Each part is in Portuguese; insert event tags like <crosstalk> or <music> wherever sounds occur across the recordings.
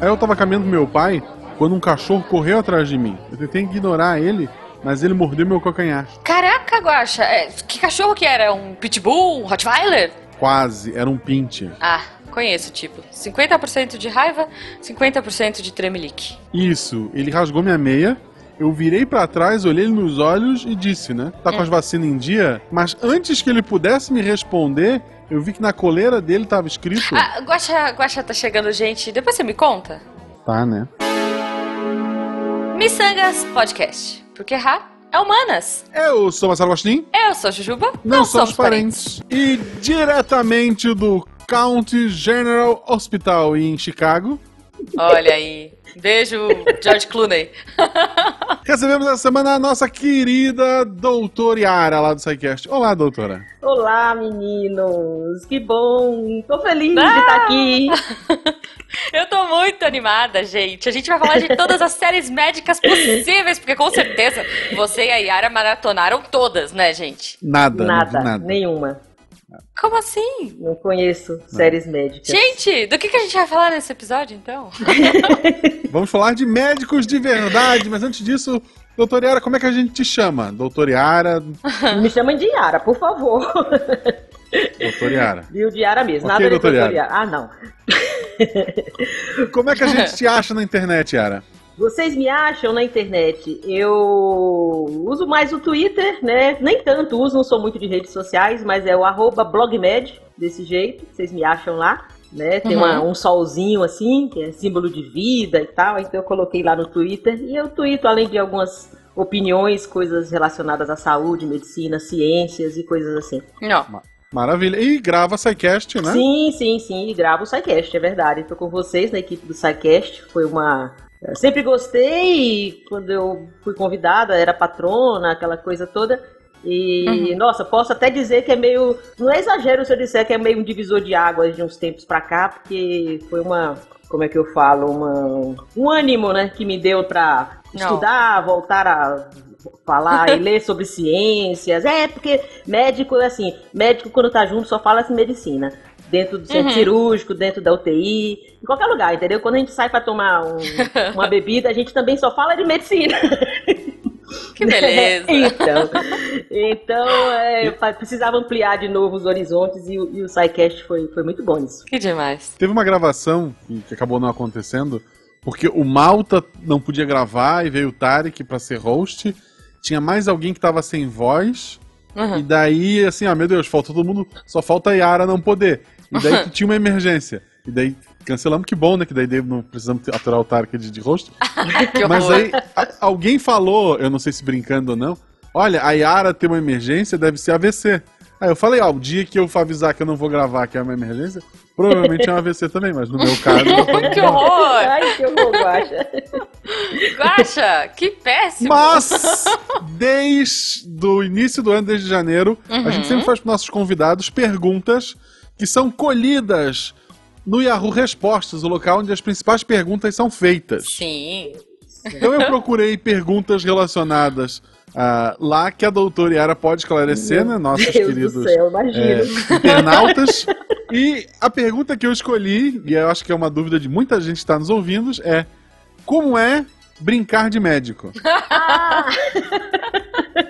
Aí eu tava caminhando com meu pai quando um cachorro correu atrás de mim. Eu tentei ignorar ele, mas ele mordeu meu calcanhar. Caraca, Guaxa, é, que cachorro que era? Um pitbull? Um Rottweiler? Quase, era um pinte. Ah, conheço o tipo. 50% de raiva, 50% de tremelique. Isso, ele rasgou minha meia. Eu virei pra trás, olhei ele nos olhos e disse, né? Tá com as vacinas em dia? Mas antes que ele pudesse me responder, eu vi que na coleira dele tava escrito. Ah, Guaxa, Guaxa tá chegando, gente. Depois você me conta. Tá, né? Missangas Podcast. Porque errar é humanas. Eu sou Marcelo Agostinho. Eu sou a Jujuba. Não, somos parentes. E diretamente do County General Hospital em Chicago, Olha aí. Beijo, George Clooney. <laughs> recebemos essa semana a nossa querida doutora Yara lá do SciCast. Olá, doutora. Olá, meninos! Que bom! Tô feliz de Ah! estar aqui. <laughs> Eu tô muito animada, gente. A gente vai falar de todas as séries médicas possíveis, porque com certeza você e a Yara maratonaram todas, né, gente? Nada, Nada, nada. nenhuma. Como assim? Não conheço séries médicas. Gente, do que, que a gente vai falar nesse episódio, então? <laughs> Vamos falar de médicos de verdade, mas antes disso, doutora Yara, como é que a gente te chama? Doutora Yara, Me chamem de Yara, por favor. doutora Yara. Viu de Yara mesmo. Ok, Nada de doutora doutor Yara. Yara. Ah, não. Como é que a gente <laughs> te acha na internet, Yara? Vocês me acham na internet? Eu uso mais o Twitter, né? Nem tanto uso, não sou muito de redes sociais, mas é o arroba blogmed, desse jeito. Vocês me acham lá. Né? Tem Uhum. uma- um solzinho assim, que é símbolo de vida e tal, então eu coloquei lá no Twitter. E eu tweeto, além de algumas opiniões, coisas relacionadas à saúde, medicina, ciências e coisas assim. Não. Maravilha. E grava SciCast, né? Sim, sim, sim, e gravo o SciCast, é verdade. Estou com vocês na equipe do SciCast, foi uma... eu Sempre gostei, quando eu fui convidada, era patrona, aquela coisa toda. E, nossa, posso até dizer que é meio. Não é exagero se eu disser que é meio um divisor de águas de uns tempos pra cá, porque foi uma. Como é que eu falo? Uma, um ânimo, né? Que me deu pra Não. estudar, voltar a falar e <laughs> ler sobre ciências. É, porque médico é assim: médico quando tá junto só fala de medicina. Dentro do centro Uhum. cirúrgico, dentro da UTI, em qualquer lugar, entendeu? Quando a gente sai pra tomar um- <laughs> uma bebida, a gente também só fala de medicina. <laughs> Que beleza. <laughs> então, então é, precisava ampliar de novo os horizontes e, o- e o SciCast foi, foi muito bom nisso. Que demais. Teve uma gravação que acabou não acontecendo, porque o Malta não podia gravar e veio o Tarek pra ser host. Tinha mais alguém que tava sem voz. Uhum. E daí, assim, ah, meu Deus, falta todo mundo, só falta a Yara não poder. E daí que <laughs> tinha uma emergência. E daí cancelamos, que bom, né? Que daí não precisamos aturar o Tarek de, de. <laughs> Que Mas aí, a- alguém falou, eu não sei se brincando ou não, olha, a Yara tem uma emergência, deve ser AVC. Aí eu falei, ó, o dia que eu for avisar que eu não vou gravar que é uma emergência, provavelmente é um AVC também, mas no meu <laughs> caso... Que horror! Ai, que horror, Guaxa. Guaxa, que péssimo. Mas, desde o início do ano, desde janeiro, a Uhum. gente sempre faz para nossos convidados perguntas que são colhidas no Yahoo Respostas, o local onde as principais perguntas são feitas. Sim. Então eu procurei perguntas relacionadas ah, lá que a doutora Yara pode esclarecer, né? Nossos Deus queridos do céu, imagina. é, internautas. E a pergunta que eu escolhi, e eu acho que é uma dúvida de muita gente que está nos ouvindo, é como é brincar de médico? Ah! <laughs>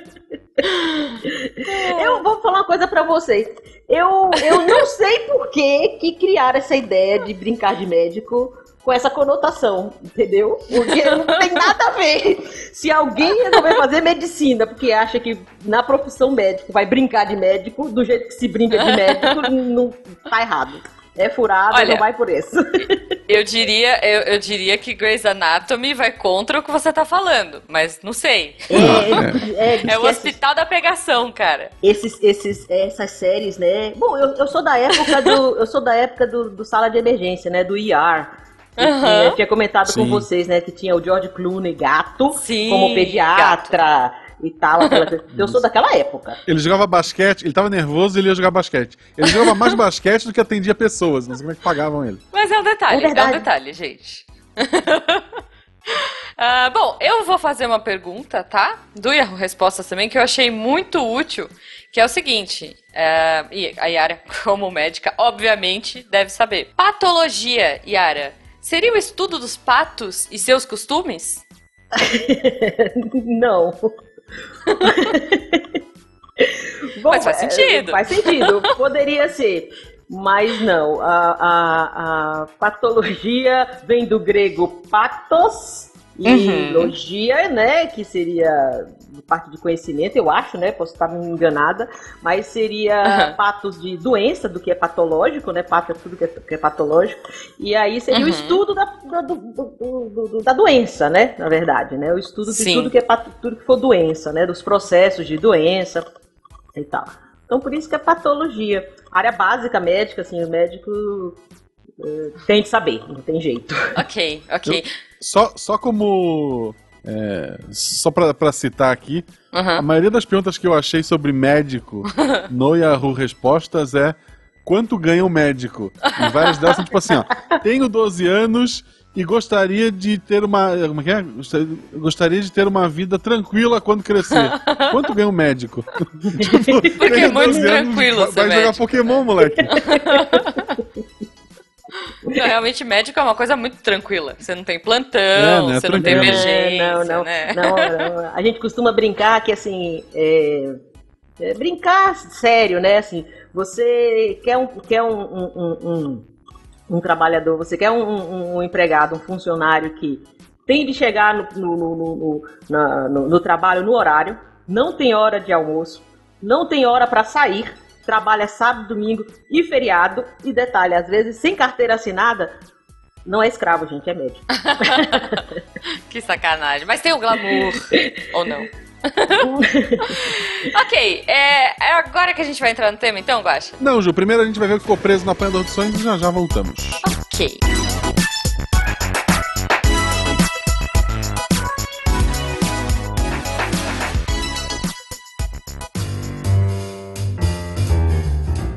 <laughs> Eu vou falar uma coisa pra vocês. Eu, eu não sei por que, que criaram essa ideia de brincar de médico com essa conotação, entendeu? Porque não tem nada a ver. Se alguém resolver fazer medicina porque acha que na profissão médico vai brincar de médico, do jeito que se brinca de médico, não tá errado. É furado, Olha, não vai por isso. <laughs> Eu diria, eu, eu diria que Grey's Anatomy vai contra o que você tá falando, mas não sei. É, é, diz É o que essas- hospital da pegação, cara. esses, esses, essas séries, né? Bom, eu, eu sou da época do. Eu sou da época do, do sala de emergência, né? Do ER. que Aham. tinha- Eu tinha comentado com Sim. vocês, né? Que tinha o George Clooney, gato, Sim, como pediatra e tal. aquela. Eu sou daquela época. Ele jogava basquete, ele tava nervoso e ele ia jogar basquete. Ele jogava mais basquete do que atendia pessoas. Não sei como é que pagavam ele. Mas é um detalhe, É é, um detalhe, gente. <laughs> Ah, bom, eu vou fazer uma pergunta, tá? Do Yahoo Respostas também, que eu achei muito útil, que é o seguinte, é, e a Yara, <laughs> como médica, obviamente deve saber. Patologia, Yara, seria o estudo dos patos e seus costumes? <laughs> Não. <laughs> Bom, mas faz sentido. É, faz sentido. Poderia ser. Mas não. A, a, a patologia vem do grego patos e uhum. logia, né? Que seria parte de conhecimento, eu acho, né? Posso estar me enganada, mas seria uhum. patos de doença, do que é patológico, né? Pato é tudo que é, que é patológico. E aí seria uhum. o estudo da, da, do, do, do, da doença, né? Na verdade, né? O estudo de tudo que é tudo que for doença, né? Dos processos de doença e tal. Então por isso que é patologia. área básica médica, assim, o médico tem que saber, não tem jeito. Ok, ok. Eu, só, só como é, só pra, pra citar aqui, uhum. a maioria das perguntas que eu achei sobre médico <laughs> no Yahoo Respostas é quanto ganha um médico? E várias delas são tipo assim, ó, tenho 12 anos e gostaria de ter uma. Como é que é? Gostaria de ter uma vida tranquila quando crescer. <laughs> Quanto ganha um médico? <laughs> tipo, Porque é muito tranquilo, Vai, vai jogar Pokémon, moleque. Não, realmente médico é uma coisa muito tranquila. Você não tem plantão, é, né? você não tem emergência. não, não, né? não, não, A gente costuma brincar que assim. É, é brincar sério, né? Assim, você quer um, quer um, um, um, um trabalhador, você quer um, um, empregado, um funcionário que tem de chegar no, no, no, no, no, no trabalho no horário, não tem hora de almoço, não tem hora para sair trabalha sábado, domingo e feriado. E detalhe, às vezes sem carteira assinada, não é escravo, gente, é médico. <laughs> que sacanagem. Mas tem o glamour, ou não? <laughs> ok, é, é, agora que a gente vai entrar no tema então, Guaxa? Não, Ju, primeiro a gente vai ver o que ficou preso na panela dos sonhos e já já voltamos. Ok.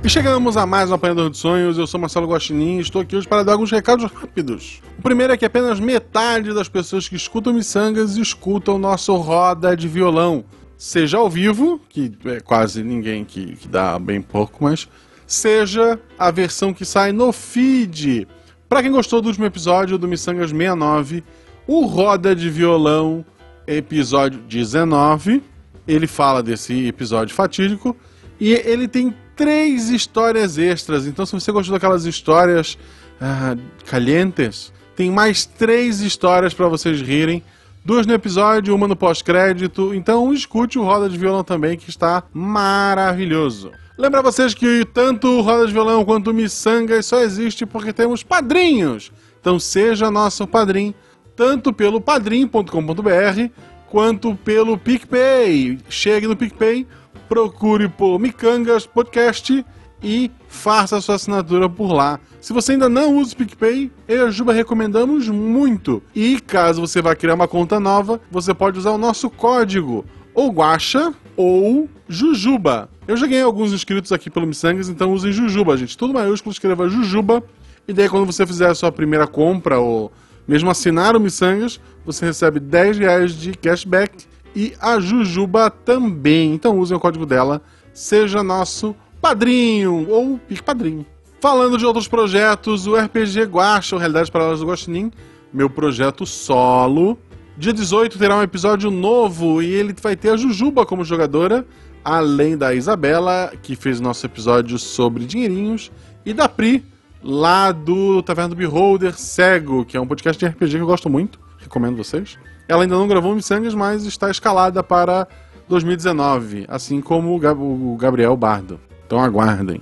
E chegamos a mais um Apanhador de Sonhos. Eu sou Marcelo Guaxinim e estou aqui hoje para dar alguns recados rápidos. O primeiro é que apenas metade das pessoas que escutam Missangas escutam nosso Roda de Violão. Seja ao vivo, que é quase ninguém que, que dá bem pouco, mas seja a versão que sai no feed. Para quem gostou do último episódio do Missangas 69, o Roda de Violão, episódio 19, ele fala desse episódio fatídico e ele tem três histórias extras. Então, se você gostou daquelas histórias ah, calientes, tem mais três histórias para vocês rirem. Duas no episódio, uma no pós-crédito. Então, escute o Roda de Violão também, que está maravilhoso. Lembra vocês que tanto o Roda de Violão quanto o Missangas só existe porque temos padrinhos. Então, seja nosso padrinho, tanto pelo padrim.com.br quanto pelo PicPay. Chegue no PicPay procure por Micangas Podcast e faça sua assinatura por lá. Se você ainda não usa o PicPay, eu e a Juba recomendamos muito. E caso você vá criar uma conta nova, você pode usar o nosso código ou Guacha ou Jujuba. Eu já ganhei alguns inscritos aqui pelo Missangas, então usem Jujuba, gente. Tudo maiúsculo, escreva Jujuba. E daí quando você fizer a sua primeira compra ou mesmo assinar o Missangas, você recebe 10 reais de cashback e a Jujuba também. Então usem o código dela, seja nosso padrinho ou padrinho. Falando de outros projetos, o RPG Guacha, Realidades Paralelas do Guaxinim, meu projeto solo. Dia 18 terá um episódio novo e ele vai ter a Jujuba como jogadora, além da Isabela, que fez nosso episódio sobre dinheirinhos, e da Pri, lá do Taverna do Beholder Cego, que é um podcast de RPG que eu gosto muito, recomendo vocês. Ela ainda não gravou Missangas, mas está escalada para 2019, assim como o Gabriel Bardo. Então aguardem.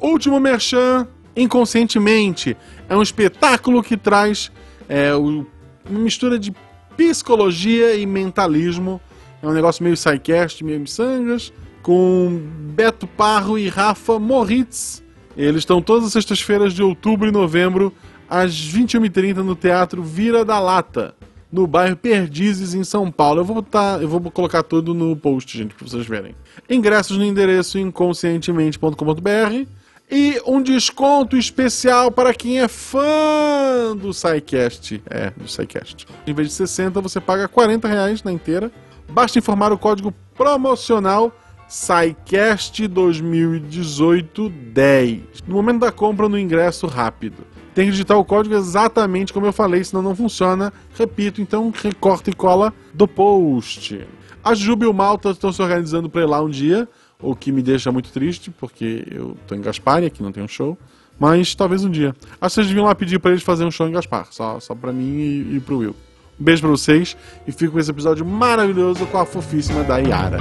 Último merchan, Inconscientemente. É um espetáculo que traz é, uma mistura de psicologia e mentalismo. É um negócio meio sidecast, meio missangas, com Beto Parro e Rafa Moritz. Eles estão todas as sextas-feiras de outubro e novembro, às 21h30 no Teatro Vira da Lata no bairro Perdizes, em São Paulo. Eu vou botar, eu vou colocar tudo no post, gente, para vocês verem. Ingressos no endereço inconscientemente.com.br e um desconto especial para quem é fã do SciCast. É, do SciCast. Em vez de 60, você paga 40 reais na inteira. Basta informar o código promocional SciCast 2018 10. No momento da compra, no ingresso rápido. Tem que digitar o código exatamente como eu falei, senão não funciona. Repito, então recorta e cola do post. A Juba e o Malta estão se organizando para ir lá um dia, o que me deixa muito triste, porque eu tô em Gaspar e aqui não tem um show. Mas talvez um dia. Acho que vocês deviam lá pedir para eles fazerem um show em Gaspar, só, só para mim e, e pro Will. Um beijo pra vocês e fico com esse episódio maravilhoso com a fofíssima da Yara.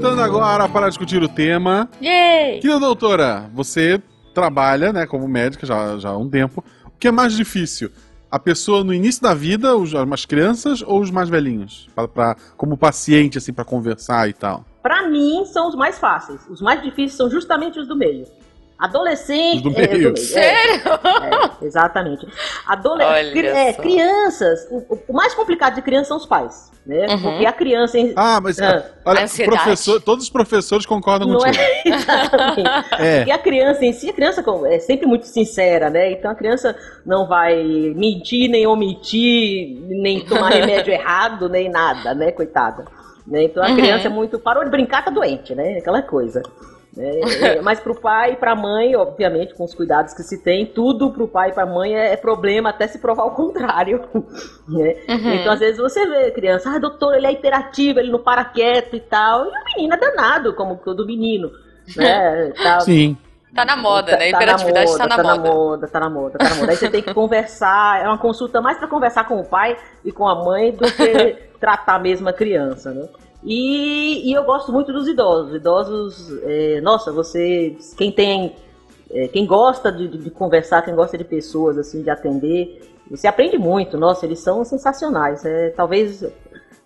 Voltando agora para discutir o tema. Yay! Querida doutora, você trabalha né, como médica já, já há um tempo. O que é mais difícil? A pessoa no início da vida, os, as crianças ou os mais velhinhos? Pra, pra- como paciente, assim, para conversar e tal. Pra mim, são os mais fáceis. Os mais difíceis são justamente os do meio. Adolescente. Do é, meio? é, Sério? é, exatamente. Adole Olha cri- é, só. crianças. O, o mais complicado de criança são os pais. Né? Uhum. Porque a criança. em- Ah, mas Ah. olha, Ansiedade. professor, todos os professores concordam Não contigo. é <laughs> exatamente. É. Porque a criança em si, a criança é sempre muito sincera, né? Então a criança não vai mentir, nem omitir, nem tomar remédio <laughs> errado, nem nada, né? Coitada. Né? Então a Uhum. criança é muito. Parou de brincar, tá doente, né? Aquela coisa. Né? É, Mas pro pai e pra mãe, obviamente, com os cuidados que se tem, tudo pro pai e pra mãe é é problema até se provar o contrário. <laughs> né? Uhum. Então, às vezes, você vê a criança, ah, doutor, ele é hiperativo, ele não para quieto e tal. E o menino é danado, como todo menino. Né? <laughs> Tal. Sim. Tá na moda, né? Tá- tá Hiperatividade tá na tá moda. na moda, tá na moda, tá na moda. Aí você tem que conversar, é uma consulta mais pra conversar com o pai e com a mãe do que <laughs> tratar mesmo a criança, né? E, e eu gosto muito dos idosos. Idosos, é, nossa, você, quem tem, é, quem gosta de, de- conversar, quem gosta de pessoas, assim, de atender, você aprende muito. Nossa, eles são sensacionais. É, talvez, é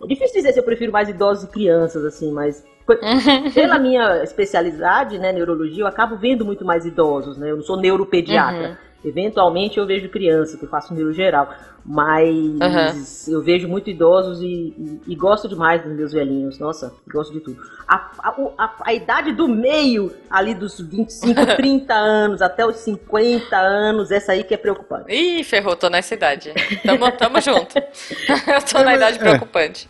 difícil dizer se eu prefiro mais idosos e crianças, assim, mas <laughs> pela minha especialidade, né, neurologia, eu acabo vendo muito mais idosos, né? Eu não sou neuropediatra. Uhum. Eventualmente eu vejo criança, que eu faço neuro geral. Mas eu vejo muito idosos e, e- e gosto demais dos meus velhinhos. Nossa, gosto de tudo. A, a- a- a idade do meio, ali dos 25, 30 <laughs> anos até os 50 anos, essa aí que é preocupante. Ih, ferrou, tô nessa idade. Tamo, tamo junto. <laughs> Eu tô na idade é. preocupante.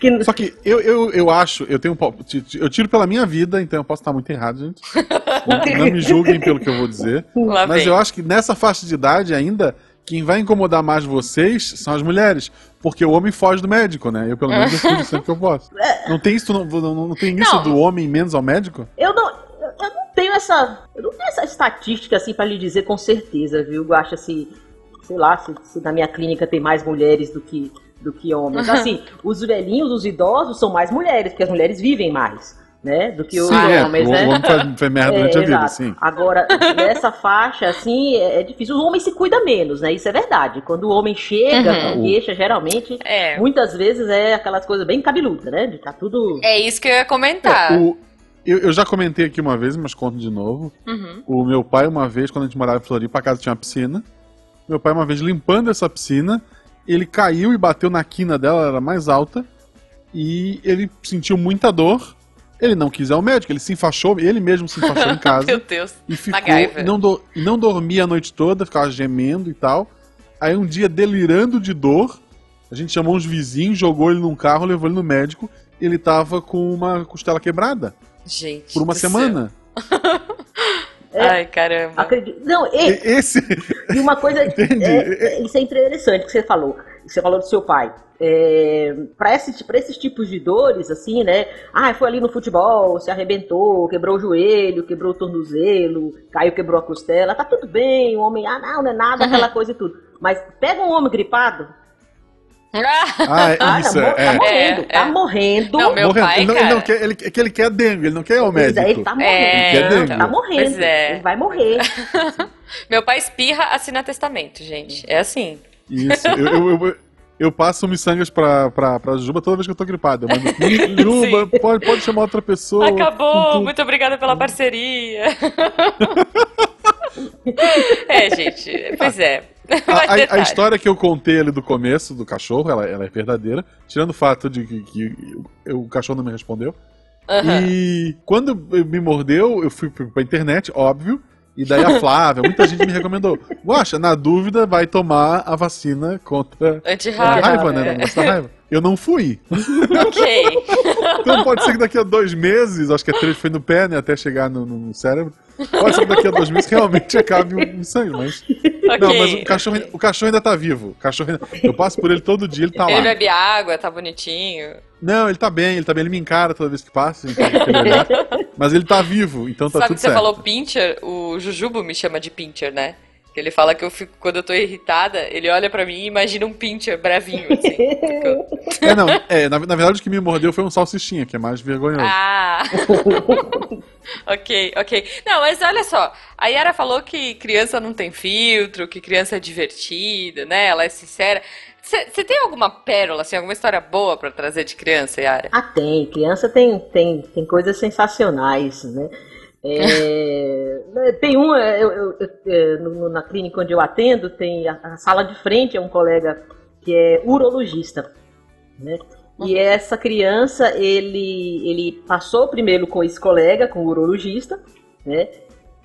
Que- Só que eu, eu, eu acho, eu tenho um eu tiro pela minha vida, então eu posso estar muito errado, gente. Não, <laughs> não me julguem pelo que eu vou dizer. Lá Mas vem. eu acho que nessa faixa de idade ainda, quem vai incomodar mais vocês são as mulheres. Porque o homem foge do médico, né? Eu, pelo menos, eu fujo sempre que eu posso. <laughs> Não tem isso, não, não, não tem isso Não. do homem menos ao médico? Eu não, eu eu não tenho essa, eu não tenho essa estatística assim para lhe dizer com certeza, viu? Eu acho assim, sei lá, se, se na minha clínica tem mais mulheres do que do que homens. Uhum. <laughs> Assim, os velhinhos, os idosos são mais mulheres, porque as mulheres vivem mais, né? Do que os sim, é. homens, o, né? o homem faz, <laughs> faz merda durante a vida, sim. Agora, nessa faixa, assim, é, é difícil. O homem se cuida menos, né? Isso é verdade. Quando o homem chega, Uhum. com queixa, geralmente, É. muitas vezes é aquelas coisas bem cabeludas, né? De tá tudo. É isso que eu ia comentar. É, o- eu, eu já comentei aqui uma vez, mas conto de novo. Uhum. O meu pai, uma vez, quando a gente morava em Floripa, a casa tinha uma piscina. Meu pai, uma vez, limpando essa piscina, ele caiu e bateu na quina dela, ela era mais alta. E ele sentiu muita dor. Ele não quis ir ao médico, ele se enfaixou, ele mesmo se enfaixou em <laughs> Meu casa. Deus. e ficou. E não, do- e não dormia a noite toda, ficava gemendo e tal. Aí um dia, delirando de dor, a gente chamou uns vizinhos, jogou ele num carro, levou ele no médico. Ele tava com uma costela quebrada Gente. por uma do céu. semana. <laughs> É. Ai, caramba. Acredito. Não, e, E- Esse. E uma coisa, <laughs> Entendi. é, é, isso é interessante que você falou. Você falou do seu pai. É, para esse, pra esses tipos de dores, assim, né? Ah, foi ali no futebol, se arrebentou, quebrou o joelho, quebrou o tornozelo, caiu, quebrou a costela. Tá tudo bem, o homem, ah, não, não é nada, Uhum. aquela coisa e tudo. Mas pega um homem gripado, Ah, ah, isso, é. tá é. morrendo, É, tá é. morrendo. Não, meu Morrendo. pai, ele, não, ele não quer, ele, é que ele quer dengue, ele não quer ir ao Ele- médico. Ele tá morrendo, É, Ele dengue. tá morrendo, é. ele vai morrer. <laughs> Meu pai espirra, assina testamento, gente. É assim. Isso. Eu, eu, eu, eu passo miçangas pra, pra, pra Juba toda vez que eu tô gripado. Eu mando, Juba, pode, pode chamar outra pessoa. Acabou, muito obrigada pela parceria. <laughs> é, gente, pois é. A, a- a história que eu contei ali do começo do cachorro, ela, ela é verdadeira. Tirando o fato de que, que eu- o cachorro não me respondeu. Aham. E quando me mordeu, eu fui pra internet, óbvio. E daí a <laughs> Flávia, muita gente me recomendou. Guaxa, na dúvida, vai tomar a vacina contra a raiva, né? Não gosta da raiva. Eu não fui. Ok. Então pode ser que daqui a dois meses, acho que a três foi no pé, né? Até chegar no, no cérebro. Pode ser que daqui a dois meses realmente acabe o o sangue, mas. Não, mas o cachorro, o cachorro ainda tá vivo. O cachorro ainda- Eu passo por ele todo dia, ele tá Ele lá. bebe água, tá bonitinho. Não, ele tá bem, ele tá bem, ele me encara toda vez que passa, então. Mas ele tá vivo, então tá Sabe tudo que você certo. falou pincher? O Jujubo me chama de pincher, né? Que ele fala que eu fico, quando eu tô irritada, ele olha pra mim e imagina um pincher bravinho, assim. <laughs> É, não, é, na, na verdade o que me mordeu foi um salsichinha, que é mais vergonhoso. Ah! <laughs> ok, ok. Não, mas olha só. A Yara falou que criança não tem filtro, que criança é divertida, né? Ela é sincera. Você tem alguma pérola, assim, alguma história boa pra trazer de criança, Yara? Ah, tem. Criança tem, tem, tem coisas sensacionais, né? É, <laughs> tem um, eu, eu- eu- é, na clínica onde eu atendo, tem a, a sala de frente, é um colega que é urologista, né? E essa criança, ele, ele passou primeiro com esse colega, com o urologista, né?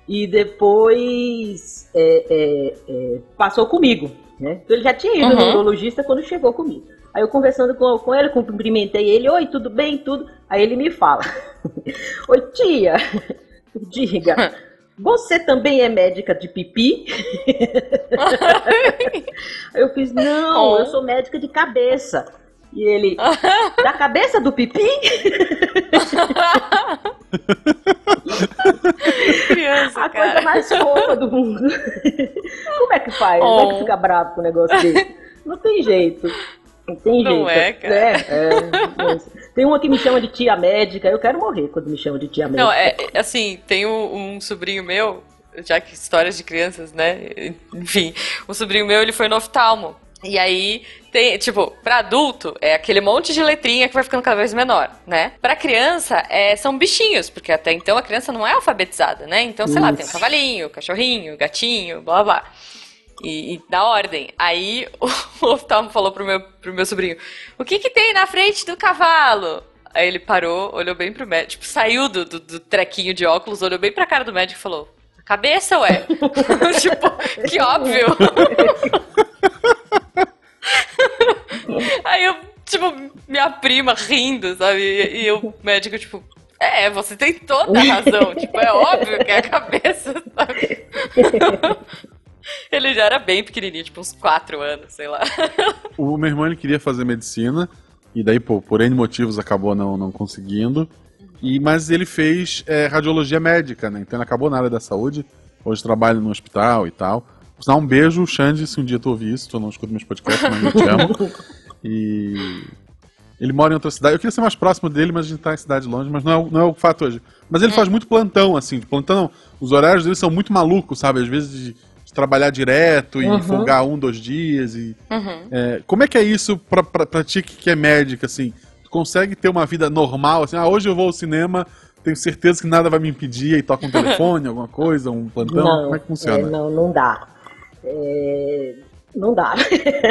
E depois é, é, é, passou comigo, né? Então ele já tinha ido no Uhum. urologista quando chegou comigo. Aí eu conversando com, com ele, cumprimentei ele, oi, tudo bem, tudo. Aí ele me fala, <laughs> oi tia, <laughs> diga, você também é médica de pipi? <laughs> Aí eu fiz, não, Oh. eu sou médica de cabeça. E ele, <laughs> da cabeça do pipi? criança, A coisa cara. mais fofa do mundo. Como é que faz? Como é Oh. que fica bravo com o negócio desse? Não tem jeito. Não tem Não jeito. é, cara. É, é, mas tem uma que me chama de tia médica. Eu quero morrer quando me chama de tia médica. Não, é, é, assim, tem um, um sobrinho meu, já que histórias de crianças, né? Enfim, um sobrinho meu, ele foi no oftalmo. E aí, tem, tipo, pra adulto, é aquele monte de letrinha que vai ficando cada vez menor, né? Pra criança, é, são bichinhos, porque até então a criança não é alfabetizada, né? Então, sei lá, tem o Isso. cavalinho, o cachorrinho, o gatinho, blá blá. E, e da ordem. Aí <laughs> o oftalmo falou pro meu, pro meu sobrinho: O que que tem na frente do cavalo? Aí ele parou, olhou bem pro médico, tipo, saiu do, do, do trequinho de óculos, olhou bem pra cara do médico e falou: "A Cabeça, ué? <laughs> tipo, que óbvio. <laughs> <laughs> Aí eu, tipo, minha prima rindo, sabe? E, e o médico, tipo, é, você tem toda a razão. <laughs> tipo, é óbvio que é a cabeça, sabe? <laughs> Ele já era bem pequenininho, tipo uns 4 anos, sei lá. O meu irmão ele queria fazer medicina, e daí, pô, por N motivos acabou não, não conseguindo. E, mas ele fez é, radiologia médica, né? Então ele acabou na área da saúde. Hoje trabalha no hospital e tal. Um beijo, Xande, se um dia tu ouvir isso, tu não escuta meus podcasts, mas eu te amo. E ele mora em outra cidade. Eu queria ser mais próximo dele, mas a gente tá em cidade longe, mas não é, o- não é o fato hoje. Mas ele faz muito plantão, assim. de Plantão, não. Os horários dele são muito malucos, sabe? Às vezes de, de trabalhar direto e Uhum. folgar um, dois dias. E, Uhum. é, como é que é isso pra, pra, pra ti que é médica, assim? Tu consegue ter uma vida normal, assim? Ah, hoje eu vou ao cinema, tenho certeza que nada vai me impedir e toca um <laughs> telefone, alguma coisa, um plantão? como é que funciona? é, não, não dá. É, não dá.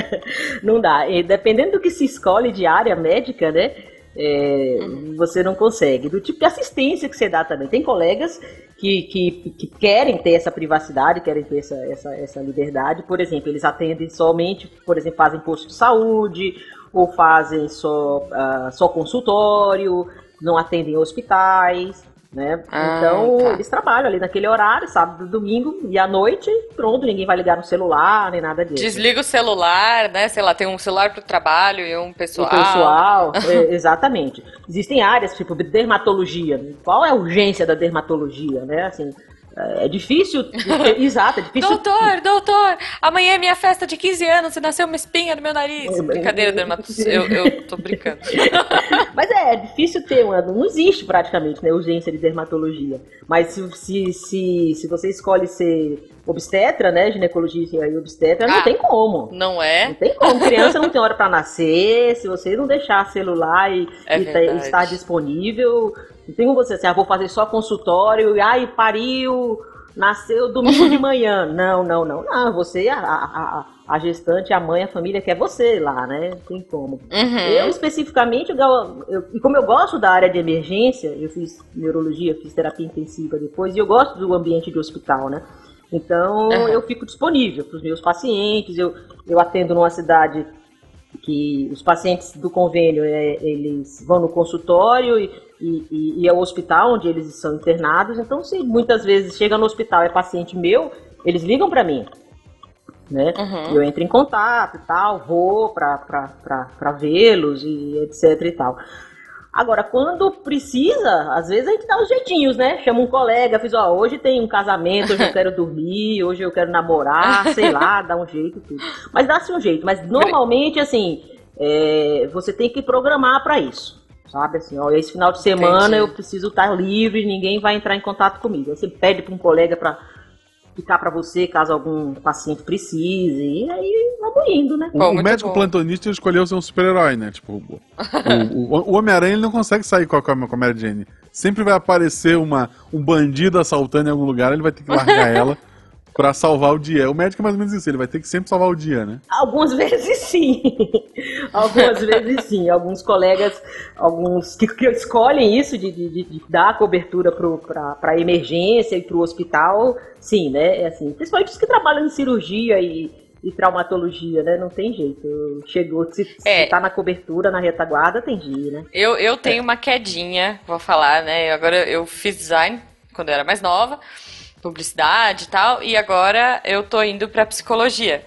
<laughs> não dá. E dependendo do que se escolhe de área médica, né? é, você não consegue. Do tipo de assistência que você dá também. Tem colegas que, que, que querem ter essa privacidade, querem ter essa, essa, essa liberdade. Por exemplo, eles atendem somente, por exemplo, fazem posto de saúde, ou fazem só, ah, só consultório, não atendem hospitais. Né? Ah, então, tá. eles trabalham ali naquele horário, sábado, domingo e à noite, pronto, ninguém vai ligar no celular, nem nada disso. Desliga o celular, né? Sei lá, tem um celular pro trabalho e um pessoal. O pessoal, é, <laughs> exatamente. Existem áreas, tipo dermatologia. Qual é a urgência da dermatologia, né? Assim, é é difícil, é- exato, é difícil. Doutor, doutor, amanhã é minha festa de 15 anos e nasceu uma espinha no meu nariz. É, Brincadeira, dermatologista. Eu, eu tô brincando. <laughs> Mas é, é difícil ter uma. Não existe praticamente, né? Urgência de dermatologia. Mas se, se, se, se você escolhe ser obstetra, né? Ginecologia e obstetra, não Ah. tem como. Não Não é? tem como. Criança não tem hora pra nascer. Se você não deixar celular e, É e tá- estar disponível, não tem como você assim, ah, vou fazer só consultório e ai, pariu, nasceu domingo de manhã. <laughs> Não, não, não. Não, você, a, a, a- gestante, a mãe, a família quer você lá, né? Não tem como. Uhum. Eu, especificamente, eu, eu, e como eu gosto da área de emergência, eu fiz neurologia, fiz terapia intensiva depois, e eu gosto do ambiente de hospital, né? Então, Uhum. eu fico disponível para os meus pacientes, eu, eu atendo numa cidade que os pacientes do convênio, é, eles vão no consultório e, e, e é o hospital onde eles são internados, então se muitas vezes chega no hospital é paciente meu, eles ligam para mim, né? Uhum. Eu entro em contato e tal, vou para vê-los e etc e tal. Agora, quando precisa, às vezes a gente dá os jeitinhos, né? Chama um colega, fiz, ó, hoje tem um casamento, hoje eu quero dormir, <laughs> hoje eu quero namorar, sei lá, dá um jeito tudo. Mas dá-se um jeito. Mas normalmente, assim, é, você tem que programar para isso. Sabe assim, ó, esse final de semana Entendi. eu preciso estar livre, ninguém vai entrar em contato comigo. Aí você pede para um colega para ficar para você caso algum paciente precise. E aí vamos indo, né? O, Bom, o médico bom. plantonista escolheu ser um super-herói, né? Tipo, o, o- o Homem-Aranha ele não consegue sair com a, com a Mary Jane. Sempre vai aparecer uma, um bandido assaltando em algum lugar, ele vai ter que largar <laughs> ela pra salvar o dia. O médico é mais ou menos isso, ele vai ter que sempre salvar o dia, né? Algumas <laughs> vezes sim. Algumas vezes sim. Alguns colegas, alguns que, que escolhem isso de, de, de dar cobertura para emergência e para o hospital, sim, né? É assim, principalmente os que trabalham em cirurgia e, e traumatologia, né? Não tem jeito. Chegou, se, É. se tá na cobertura, na retaguarda, tem dia, né? Eu, eu tenho uma quedinha, vou falar, né? Agora eu fiz design quando eu era mais nova, publicidade e tal, e agora eu tô indo pra psicologia.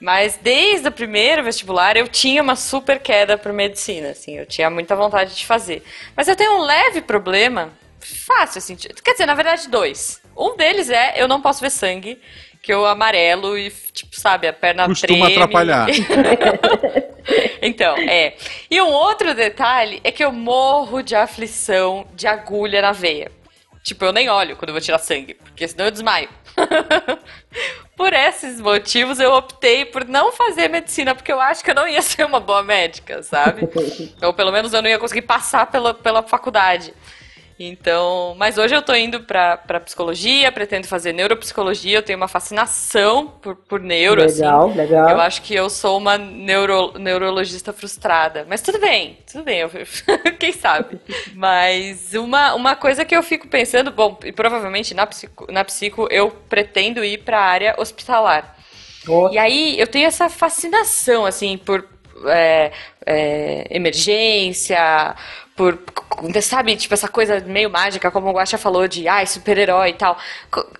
Mas desde o primeiro vestibular eu tinha uma super queda por medicina, assim, eu tinha muita vontade de fazer. Mas eu tenho um leve problema, fácil assim, quer dizer, na verdade dois. Um deles é eu não posso ver sangue, que eu amarelo e tipo, sabe, a perna Costuma treme. atrapalhar. <laughs> Então, é. E um outro detalhe é que eu morro de aflição de agulha na veia. Tipo, eu nem olho quando eu vou tirar sangue, porque senão eu desmaio. <laughs> por esses motivos, eu optei por não fazer medicina, porque eu acho que eu não ia ser uma boa médica, sabe? <laughs> Ou pelo menos eu não ia conseguir passar pela, pela faculdade. Então, mas hoje eu tô indo pra, pra psicologia, pretendo fazer neuropsicologia, eu tenho uma fascinação por, por neuro, assim. legal, legal. Eu acho que eu sou uma neuro, neurologista frustrada. Mas tudo bem, tudo bem. eu- <laughs> quem sabe? Mas uma, uma coisa que eu fico pensando, bom, e provavelmente na psico, na psico eu pretendo ir para a área hospitalar. Ó, E aí eu tenho essa fascinação, assim, por é, é, emergência, por, sabe, tipo, essa coisa meio mágica, como o Guaxa falou, de, ai, super-herói e tal.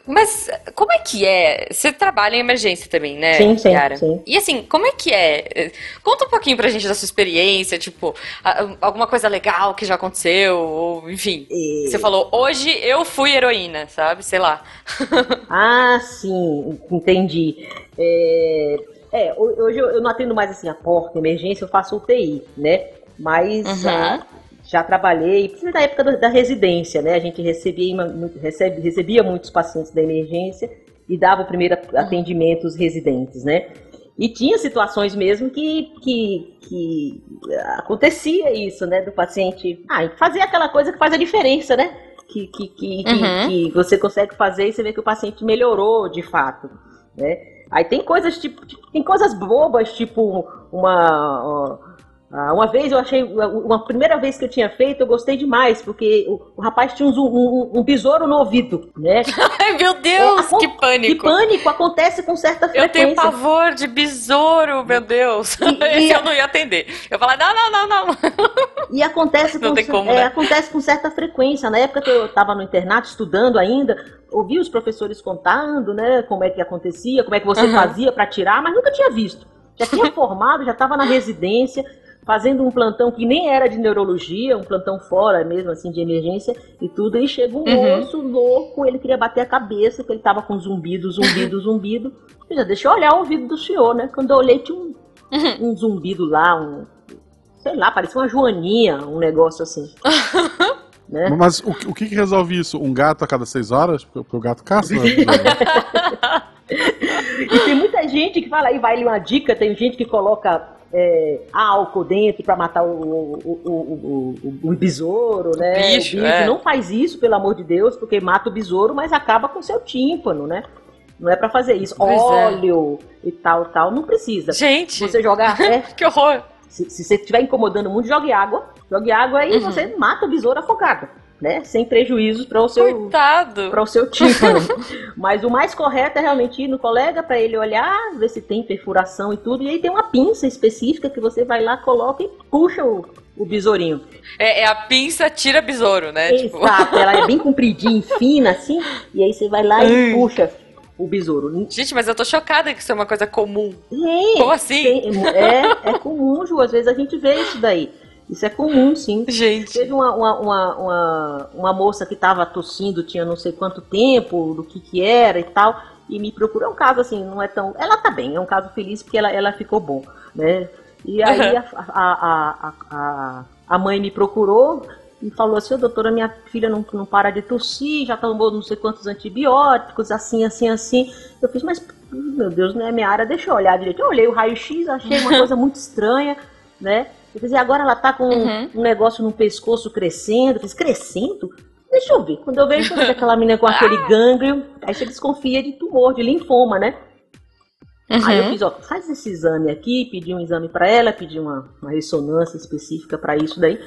Mas como é que é? Você trabalha em emergência também, né, Sim, sim, Yara? sim. E assim, como é que é? Conta um pouquinho pra gente da sua experiência, tipo, a- alguma coisa legal que já aconteceu, ou enfim. E- Você falou, hoje eu fui heroína, sabe? Sei lá. <laughs> Ah, sim, entendi. É, é, ho- hoje eu não atendo mais assim a porta, emergência, eu faço UTI, né? Mas Uhum. ah, já trabalhei, na época da, da residência, né? A gente recebia, recebe- recebia muitos pacientes da emergência e dava o primeiro Uhum. atendimento aos residentes, né? E tinha situações mesmo que, que, que acontecia isso, né? Do paciente ah, fazer aquela coisa que faz a diferença, né? Que, que, que, que- Uhum. que você consegue fazer e você vê que o paciente melhorou de fato, né? Aí tem coisas tipo, tem coisas bobas, tipo uma uma vez eu achei, uma primeira vez que eu tinha feito, eu gostei demais, porque o, o rapaz tinha um, um, um besouro no ouvido, né? <laughs> Ai, meu Deus, acon- que pânico! pânico acontece com certa Eu tenho frequência. pavor de besouro, meu Deus. E- <laughs> e- eu não ia atender. Eu falar, não, não, não, não. <laughs> E acontece com, como, é, né? acontece com certa frequência. Na época que eu estava no internato estudando ainda, ouvi os professores contando, né, como é que acontecia, como é que você Uhum. fazia para tirar, mas nunca tinha visto. Já tinha formado, já estava na residência, fazendo um plantão que nem era de neurologia, um plantão fora mesmo, assim, de emergência e tudo. E chega um Uhum. moço louco, ele queria bater a cabeça, que ele estava com zumbido, zumbido, <laughs> zumbido. Eu já deixa eu olhar o ouvido do senhor, né? Quando eu olhei, tinha um, Uhum. um zumbido lá, um. Sei lá, parecia uma joaninha, um negócio assim. <laughs> né? Mas o, que- o que, que resolve isso? Um gato a cada seis horas? Porque, porque o gato caça. Né? <laughs> E tem muita gente que fala, aí vai uma dica, tem gente que coloca é, álcool dentro pra matar o, o, o, o, o- besouro, né? bicho, é. Não faz isso, pelo amor de Deus, porque mata o besouro, mas acaba com o seu tímpano, né? Não é pra fazer isso. Pois é. Óleo e tal, tal. Não precisa. Gente, Você jogar. <laughs> é, que horror. se, se você estiver incomodando muito, jogue água. Jogue água e Uhum. você mata o besouro afogado. Né? Sem prejuízos para o seu para o seu tímpano. <laughs> Mas o mais correto é realmente ir no colega para ele olhar, ver se tem perfuração e tudo. E aí tem uma pinça específica que você vai lá, coloca e puxa o, o besourinho. É, é a pinça tira besouro, né? Tipo, Exato, ela é bem compridinha, <laughs> fina assim. E aí você vai lá e puxa o besouro. Gente, mas eu tô chocada que isso é uma coisa comum. É, Como assim? tem- é, é comum, Ju. Às vezes a gente vê isso daí. Isso é comum, sim. Gente. Teve uma, uma, uma, uma, uma moça que estava tossindo, tinha não sei quanto tempo, do que que era e tal, e me procurou. É um caso assim, não é tão. Ela tá bem, é um caso feliz porque ela, ela ficou bom, né? E aí Uhum. a, a, a, a, mãe me procurou e falou assim: doutora, minha filha não, não para de tossir, já tomou não sei quantos antibióticos, assim, assim, assim. Eu fiz, mas meu Deus, não é minha área, deixa eu olhar direito. Eu olhei o raio-x, achei uma <laughs> coisa muito estranha, né? Fiz, e agora ela tá com Uhum. um negócio no pescoço crescendo. Fiz, crescendo? Deixa eu ver. Quando eu vejo aquela menina com aquele <laughs> gânglio, aí você desconfia de tumor, de linfoma, né? Aí eu Uhum. fiz, ó, faz esse exame aqui, pedi um exame pra ela, pedi uma, uma ressonância específica pra isso daí.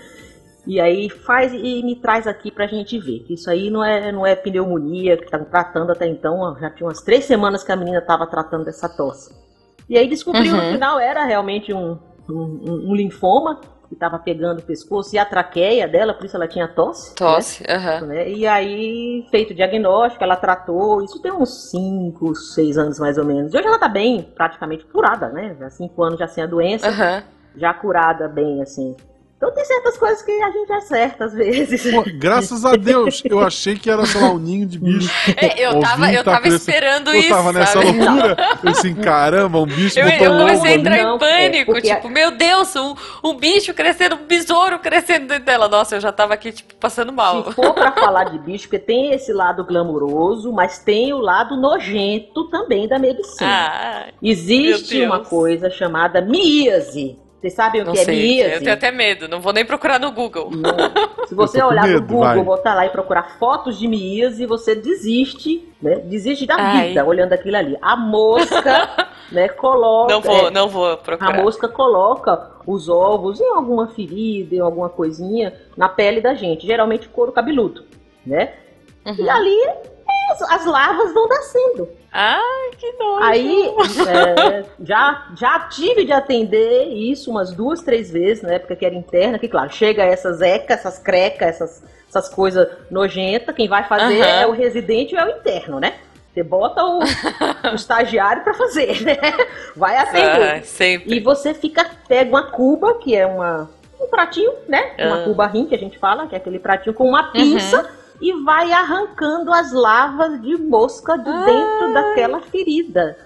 E aí faz e me traz aqui pra gente ver. Que isso aí não é, não é pneumonia, que estão tratando até então. ó, Já tinha umas três semanas que a menina tava tratando dessa tosse. E aí descobriu Uhum. no final era realmente um, um, um- um linfoma que tava pegando o pescoço e a traqueia dela, por isso ela tinha tosse. né? Tosse, né? E aí, feito o diagnóstico, ela tratou, isso tem uns 5, 6 anos mais ou menos. E hoje ela tá bem, praticamente curada, né? Já 5 anos já sem a doença, Aham. já curada bem, assim. Então tem certas coisas que a gente acerta às vezes. Pô, graças a Deus, eu achei que era, sei lá, um ninho de bicho. É, eu tava, eu tá tava preso. esperando Eu isso. tava nessa sabe? loucura. Eu assim, caramba, um bicho Eu, eu um comecei a entrar. Não, em é, pânico, porque- tipo, meu Deus, um, um bicho crescendo, um besouro crescendo dentro dela. Nossa, eu já tava aqui, tipo, passando mal. Se for pra falar de bicho, porque tem esse lado glamouroso, mas tem o lado nojento também da medicina. Ah, Existe uma coisa chamada míase. Vocês sabem o não que é sei. míase? Eu tenho até medo, não vou nem procurar no Google. Não. <laughs> Se você olhar no medo, Google, vai. botar lá e procurar fotos de míase, você desiste, né? Desiste da Ai. vida olhando aquilo ali. A mosca, <laughs> né, coloca. Não vou, é, não vou a procurar. mosca coloca os ovos em alguma ferida, em alguma coisinha, na pele da gente, geralmente couro cabeludo, né? Uhum. E ali as, as larvas vão nascendo. Ai, que nojo. Aí é, já, já tive de atender isso umas duas, três vezes, na época que era interna, que claro, chega essas ecas, essas crecas, essas, essas coisas nojentas, quem vai fazer Aham. é o residente ou é o interno, né? Você bota o, o <laughs> estagiário pra fazer, né? Vai atender. Ah, sempre. E você fica, pega uma cuba, que é uma, um pratinho, né? Uma Ah. cuba rim, que a gente fala, que é aquele pratinho com uma pinça, e vai arrancando as larvas de mosca de Ah. dentro daquela ferida.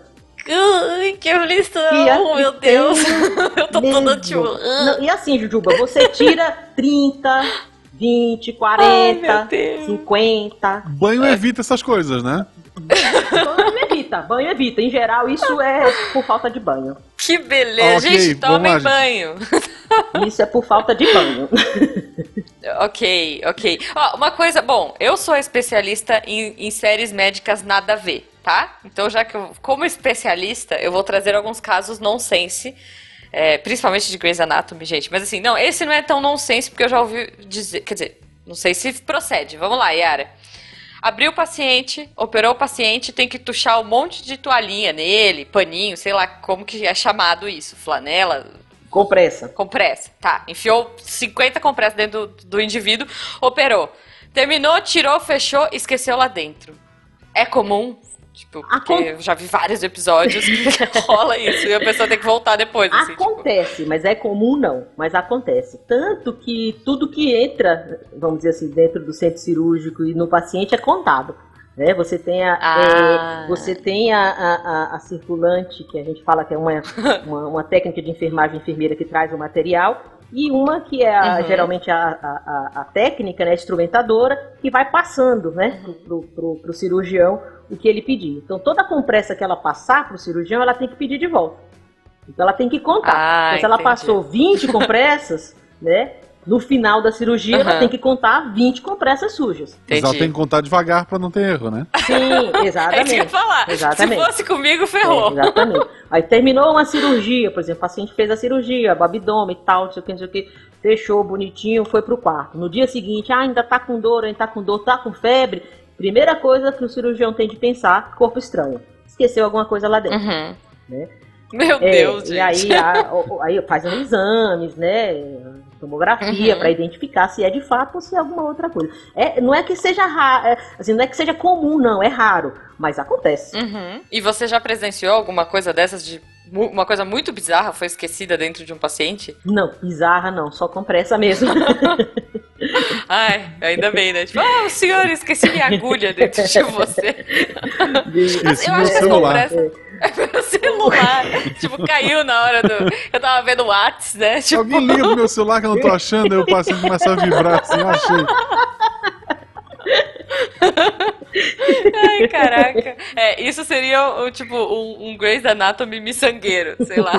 Ai, que aflição, E aqui meu tem Deus. <laughs> Eu tô toda mesmo. tipo. ah. Não, e assim, Jujuba, você tira <laughs> 30, 20, Ai, 40, meu Deus. 50. Banho evita essas coisas, né? Banho evita, banho evita. Em geral, isso é por falta de banho. Que beleza. Ok, gente, tomem lá, gente. banho. Isso é por falta de banho. <laughs> Ok, ok. Ó, uma coisa, bom, eu sou especialista em, em séries médicas nada a ver, tá? Então, já que eu, como especialista, eu vou trazer alguns casos nonsense, é, principalmente de Grey's Anatomy, gente. Mas assim, não, esse não é tão nonsense, porque eu já ouvi dizer, quer dizer, não sei se procede. Vamos lá, Yara. Abriu o paciente, operou o paciente, tem que tuchar um monte de toalhinha nele, paninho, sei lá como que é chamado isso, flanela, Compressa. Compressa, tá. Enfiou 50 compressas dentro do, do indivíduo, operou. Terminou, tirou, fechou, esqueceu lá dentro. É comum? Tipo, porque Acon- eu já vi vários episódios que <laughs> rola isso e a pessoa tem que voltar depois, assim, tipo. Acontece, mas é comum não, mas acontece. Tanto que tudo que entra, vamos dizer assim, dentro do centro cirúrgico e no paciente é contado. Né? Você tem a, Ah. é, você tem a, a, a- a circulante, que a gente fala que é uma, uma, uma técnica de enfermagem enfermeira que traz o material, e uma que é a- Uhum. geralmente a, a, a- técnica, né, a instrumentadora, que vai passando né, Uhum. pro, pro, pro cirurgião o que ele pedir. Então toda compressa que ela passar pro cirurgião, ela tem que pedir de volta. Então ela tem que contar. Ah, então, se ela entendi. passou 20 compressas, né? No final da cirurgia, ela Aham. tem que contar 20 compressas sujas. Mas ela Entendi. tem que contar devagar pra não ter erro, né? Sim, <laughs> É isso que eu ia exatamente. falar. Exatamente. Se fosse comigo, É, ferrou. exatamente. Aí terminou uma cirurgia, por exemplo, o paciente fez a cirurgia, o abdômen e tal, não sei o que, não sei o que, fechou bonitinho, foi pro quarto. No dia seguinte, ah, ainda tá com dor, ainda tá com dor, tá com febre. Primeira coisa que o cirurgião tem de pensar, corpo estranho. Esqueceu alguma coisa lá dentro. Uhum. Né? <laughs> Meu É, Deus, e gente. aí, a- aí fazem exames, né? Tomografia Uhum. para identificar se é de fato ou se é alguma outra coisa. É, não é que seja raro, assim, não é que seja comum, não, é raro, mas acontece. Uhum. E você já presenciou alguma coisa dessas de uma coisa muito bizarra foi esquecida dentro de um paciente? Não, bizarra não, só compressa mesmo. <laughs> Ai, ainda bem, né? Tipo, ah, o senhor, esqueci minha agulha dentro de você. Esqueci Eu acho que as celular. Compressas- <laughs> Meu celular. tipo, caiu na hora do. Eu tava vendo o Whats, né? Tipo, Alguém liga pro meu celular que eu não tô achando, aí o paciente começa a vibrar assim, eu achei. ai, caraca. É, isso seria o, tipo um, um Grey's Anatomy miçangueiro, sei lá.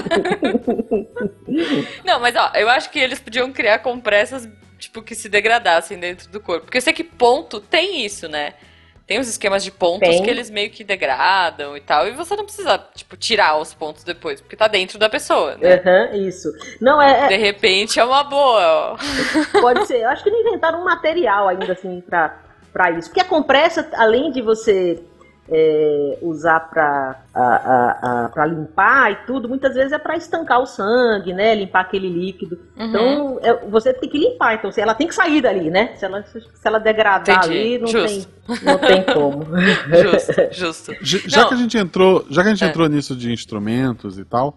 Não, mas ó, eu acho que eles podiam criar compressas, tipo, que se degradassem dentro do corpo. Porque eu sei que ponto tem isso, né? Tem os esquemas de pontos Tem. que eles meio que degradam e tal. E você não precisa, tipo, tirar os pontos depois, porque tá dentro da pessoa, né? Aham, isso. Não, é, é- De repente é uma boa, <laughs> pode ser. Eu acho que não inventaram um material ainda assim pra, pra isso. Porque a compressa, além de você é, usar pra, a, a, a- pra limpar e tudo, muitas vezes é pra estancar o sangue, né? Limpar aquele líquido. Uhum. Então, é, você tem que limpar. Então, se ela tem que sair dali, né? Se ela, se ela degradar Entendi. ali, não Justo. tem, não tem como. <laughs> Justo, justo. Já Não. que a gente entrou, já que a gente É. entrou nisso de instrumentos e tal,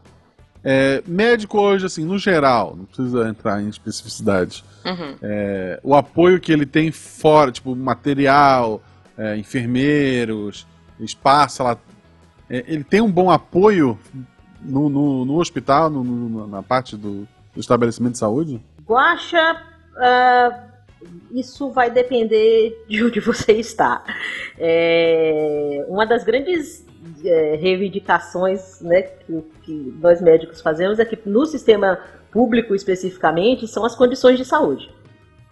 é, médico hoje, assim, no geral, não precisa entrar em especificidade, Uhum. é, o apoio que ele tem fora, tipo, material, é, enfermeiros, espaço, ela, é, ele tem um bom apoio no, no, no hospital, no- no- na parte do, do estabelecimento de saúde? Guaxa, ah, isso vai depender de <laughs> onde você está. É, uma das grandes é, reivindicações né, que, que nós médicos fazemos é que no sistema público especificamente são as condições de saúde.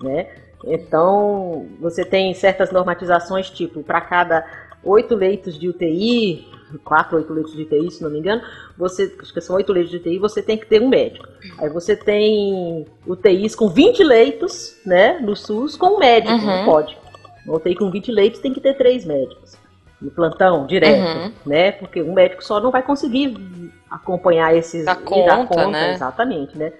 Né? Então, você tem certas normatizações, tipo, para cada oito leitos de UTI, quatro, oito leitos de UTI, se não me engano, você, acho que são oito leitos de UTI, você tem que ter um médico. Aí você tem UTIs com 20 leitos, né, no SUS, com um médico, Uhum. não pode. Uma UTI com 20 leitos tem que ter três médicos. No plantão, direto, Uhum. né, porque um médico só não vai conseguir acompanhar esses... Dar e dar conta, né? Exatamente, né.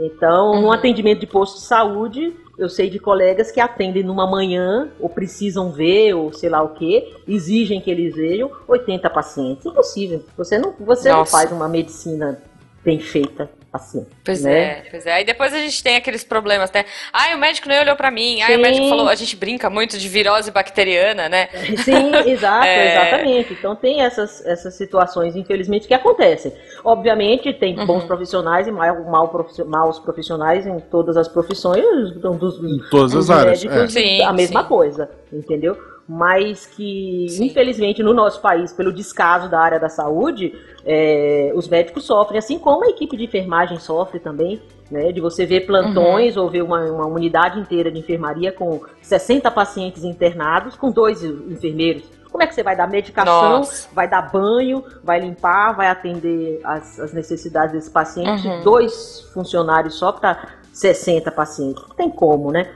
Então, Uhum. no atendimento de posto de saúde, eu sei de colegas que atendem numa manhã, ou precisam ver, ou sei lá o que, exigem que eles vejam 80 pacientes. Impossível. Você não, você não faz uma medicina bem feita assim. Pois né? é, pois é. Aí depois a gente tem aqueles problemas, né? Ai, o médico nem olhou pra mim. Ai, o Sim. médico falou. A gente brinca muito de virose bacteriana, né? Sim, <laughs> exato, É. exatamente. Então tem essas, essas situações, infelizmente, que acontecem. Obviamente, tem Uhum. bons profissionais e mal, mal profi- maus profissionais em todas as profissões, então, dos, Em todas os as áreas. médicos, é. Sim, a mesma sim. coisa, entendeu? Mas que, Sim. infelizmente, no nosso país, pelo descaso da área da saúde, é, os médicos sofrem, assim como a equipe de enfermagem sofre também, né? De você ver plantões Uhum. ou ver uma, uma unidade inteira de enfermaria com 60 pacientes internados, com dois enfermeiros. Como é que você vai dar medicação, Nossa. vai dar banho, vai limpar, vai atender as, as necessidades desse paciente? Uhum. Dois funcionários só para 60 pacientes. Não tem como, né?